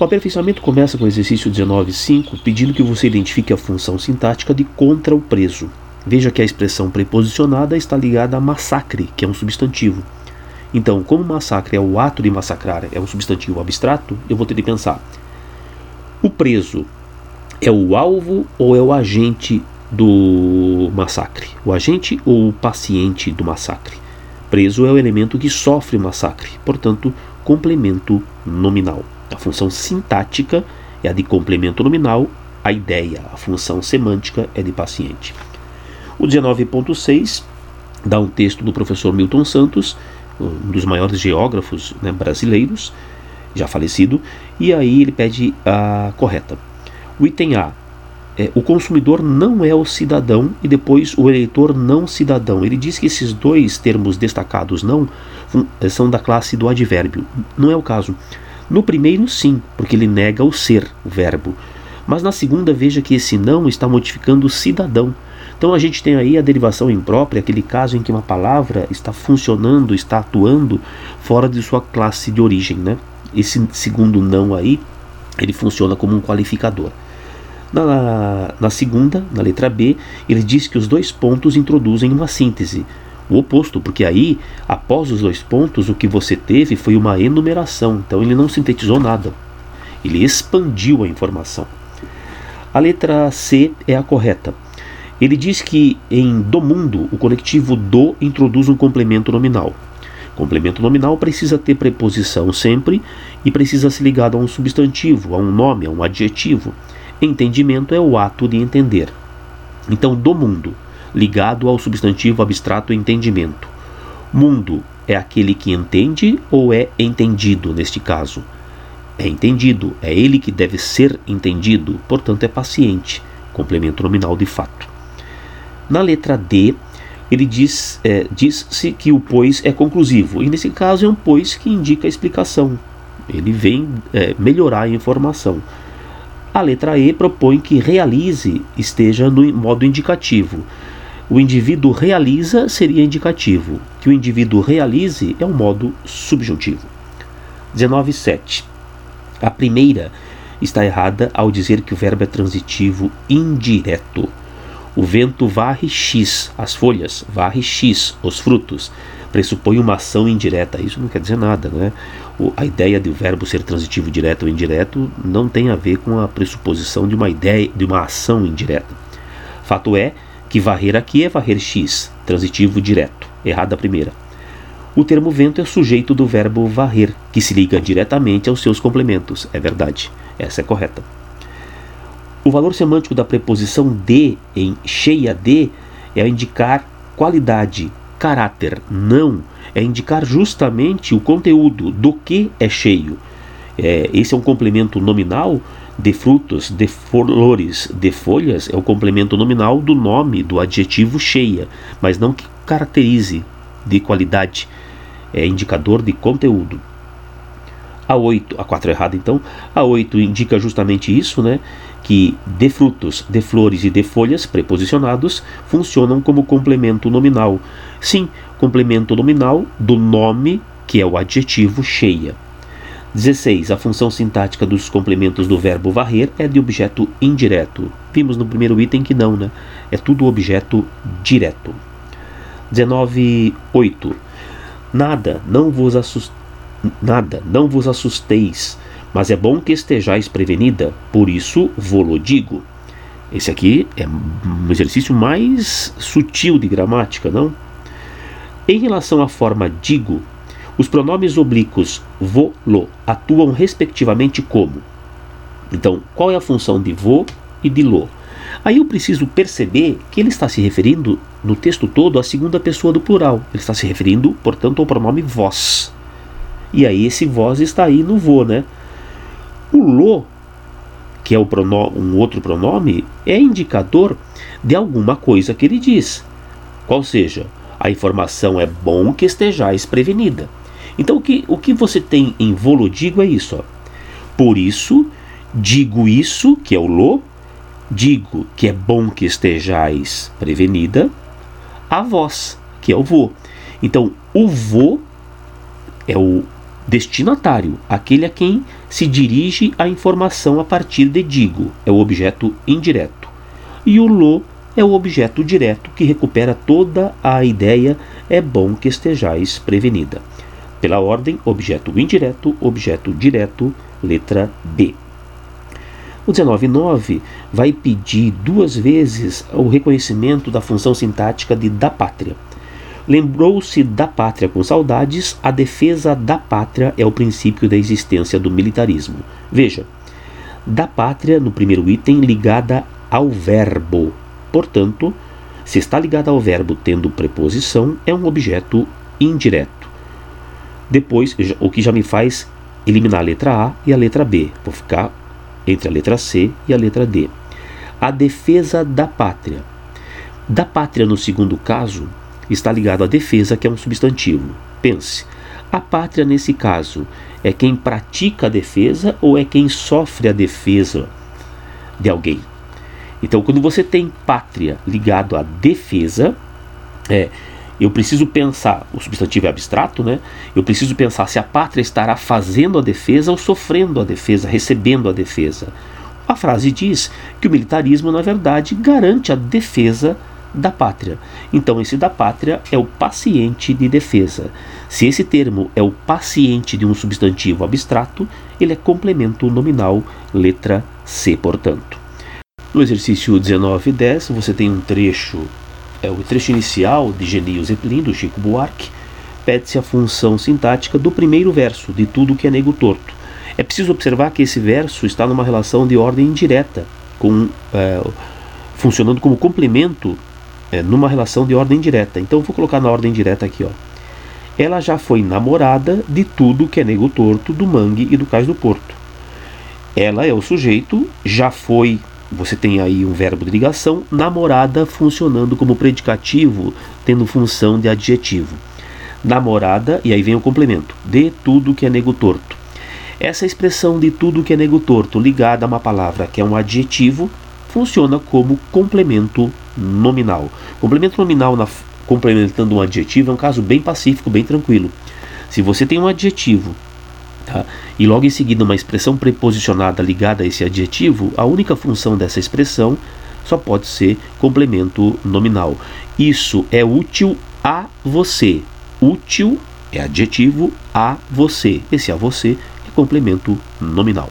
O aperfeiçoamento começa com o exercício 19.5, pedindo que você identifique a função sintática de contra o preso. Veja que a expressão preposicionada está ligada a massacre, que é um substantivo. Então, como massacre é o ato de massacrar, é um substantivo abstrato, eu vou ter de pensar: o preso é o alvo ou é o agente do massacre? O agente ou o paciente do massacre? Preso é o elemento que sofre o massacre, portanto, complemento nominal. A função sintática é a de complemento nominal, a ideia, a função semântica é de paciente. O 19.6 dá um texto do professor Milton Santos, um dos maiores geógrafos né, brasileiros, já falecido, e aí ele pede a correta. O item A é, o consumidor não é o cidadão e depois o eleitor não cidadão. Ele diz que esses dois termos destacados não são da classe do advérbio. Não é o caso. No primeiro, sim, porque ele nega o ser, o verbo. Mas na segunda, veja que esse não está modificando o cidadão. Então a gente tem aí a derivação imprópria, aquele caso em que uma palavra está funcionando, está atuando fora de sua classe de origem, né? Esse segundo não aí, ele funciona como um qualificador. Na, na segunda, na letra B, ele diz que os dois pontos introduzem uma síntese. O oposto, porque aí, após os dois pontos, o que você teve foi uma enumeração. Então ele não sintetizou nada. Ele expandiu a informação. A letra C é a correta. Ele diz que em do mundo o conectivo do introduz um complemento nominal. Complemento nominal precisa ter preposição sempre e precisa ser ligado a um substantivo, a um nome, a um adjetivo. Entendimento é o ato de entender. Então, do mundo, ligado ao substantivo abstrato entendimento. Mundo é aquele que entende ou é entendido neste caso? É entendido, é ele que deve ser entendido, portanto é paciente, complemento nominal de fato. Na letra D, ele diz, é, diz-se que o pois é conclusivo, e nesse caso é um pois que indica a explicação. Ele vem é, melhorar a informação. A letra E propõe que realize esteja no modo indicativo. O indivíduo realiza seria indicativo, que o indivíduo realize é um modo subjuntivo. 19.7. A primeira está errada ao dizer que o verbo é transitivo indireto. O vento varre X as folhas, varre X os frutos. Pressupõe uma ação indireta. Isso não quer dizer nada, né? a ideia de o verbo ser transitivo direto ou indireto não tem a ver com a pressuposição de uma ideia de uma ação indireta. Fato é que varrer aqui é varrer x, transitivo direto. Errada a primeira. O termo vento é sujeito do verbo varrer, que se liga diretamente aos seus complementos. É verdade. Essa é correta. O valor semântico da preposição de em cheia de é indicar qualidade, caráter, não é indicar justamente o conteúdo do que é cheio. É, esse é um complemento nominal de frutos, de flores, de folhas, é o complemento nominal do nome do adjetivo cheia, mas não que caracterize de qualidade, é indicador de conteúdo. A 8, a 4 é errada então, a 8 indica justamente isso, né? Que de frutos, de flores e de folhas preposicionados funcionam como complemento nominal. Sim, complemento nominal do nome, que é o adjetivo cheia. 16. A função sintática dos complementos do verbo varrer é de objeto indireto. Vimos no primeiro item que não, né? É tudo objeto direto. 19.8. Nada, não vos assust... nada, não vos assusteis, mas é bom que estejais prevenida, por isso vou-lo digo. Esse aqui é um exercício mais sutil de gramática, não? Em relação à forma digo, os pronomes oblíquos vo, lo atuam respectivamente como. Então, qual é a função de vo e de lo? Aí eu preciso perceber que ele está se referindo no texto todo à segunda pessoa do plural. Ele está se referindo, portanto, ao pronome vós. E aí esse vós está aí no vo, né? O lo, que é um outro pronome, é indicador de alguma coisa que ele diz. Qual seja, a informação é bom que estejais prevenida. Então o que, o que você tem em volo digo é isso. Ó. Por isso, digo isso, que é o lo, digo que é bom que estejais prevenida, a vós, que é o vô. Então, o vô é o Destinatário, aquele a quem se dirige a informação a partir de digo, é o objeto indireto. E o lo é o objeto direto que recupera toda a ideia, é bom que estejais prevenida. Pela ordem, objeto indireto, objeto direto, letra B. O 19.9 vai pedir duas vezes o reconhecimento da função sintática de da pátria. Lembrou-se da pátria com saudades, a defesa da pátria é o princípio da existência do militarismo. Veja, da pátria, no primeiro item, ligada ao verbo. Portanto, se está ligada ao verbo tendo preposição, é um objeto indireto. Depois, o que já me faz eliminar a letra A e a letra B. Vou ficar entre a letra C e a letra D. A defesa da pátria. Da pátria, no segundo caso, está ligado à defesa, que é um substantivo. Pense, a pátria nesse caso é quem pratica a defesa ou é quem sofre a defesa de alguém? Então, quando você tem pátria ligado à defesa, é, eu preciso pensar, o substantivo é abstrato, né? Eu preciso pensar se a pátria estará fazendo a defesa ou sofrendo a defesa, recebendo a defesa. A frase diz que o militarismo, na verdade, garante a defesa da pátria. Então, esse da pátria é o paciente de defesa. Se esse termo é o paciente de um substantivo abstrato, ele é complemento nominal, letra C, portanto. No exercício 19 e 10, você tem um trecho, é o trecho inicial de Genio Zeppelin, do Chico Buarque, pede-se a função sintática do primeiro verso, de tudo que é nego torto. É preciso observar que esse verso está numa relação de ordem indireta, com, é, funcionando como complemento é, numa relação de ordem direta. Então vou colocar na ordem direta aqui, ó. Ela já foi namorada de tudo que é nego torto, do mangue e do cais do porto. Ela é o sujeito, já foi, você tem aí um verbo de ligação, namorada funcionando como predicativo, tendo função de adjetivo. Namorada, e aí vem o complemento, de tudo que é nego torto. Essa expressão de tudo que é nego torto ligada a uma palavra que é um adjetivo funciona como complemento nominal. Complemento nominal na, complementando um adjetivo é um caso bem pacífico, bem tranquilo. Se você tem um adjetivo tá, e logo em seguida uma expressão preposicionada ligada a esse adjetivo, a única função dessa expressão só pode ser complemento nominal. Isso é útil a você. Útil é adjetivo a você. Esse a você é complemento nominal.